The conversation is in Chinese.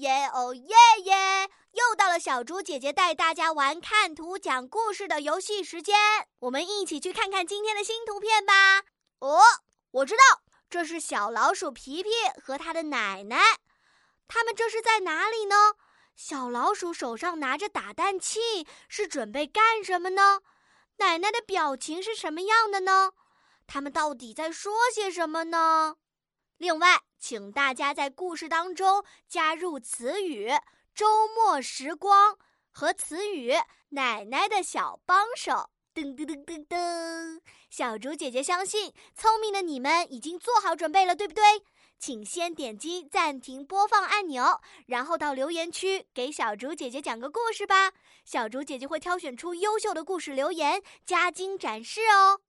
耶哦耶耶！又到了小猪姐姐带大家玩看图讲故事的游戏时间，我们一起去看看今天的新图片吧。哦，我知道，这是小老鼠皮皮和他的奶奶，他们这是在哪里呢？小老鼠手上拿着打蛋器，是准备干什么呢？奶奶的表情是什么样的呢？他们到底在说些什么呢？另外，请大家在故事当中加入词语“周末时光”和词语“奶奶的小帮手”。噔噔噔噔噔！小竹姐姐相信，聪明的你们已经做好准备了，对不对？请先点击暂停播放按钮，然后到留言区给小竹姐姐讲个故事吧。小竹姐姐会挑选出优秀的故事留言，加精展示哦。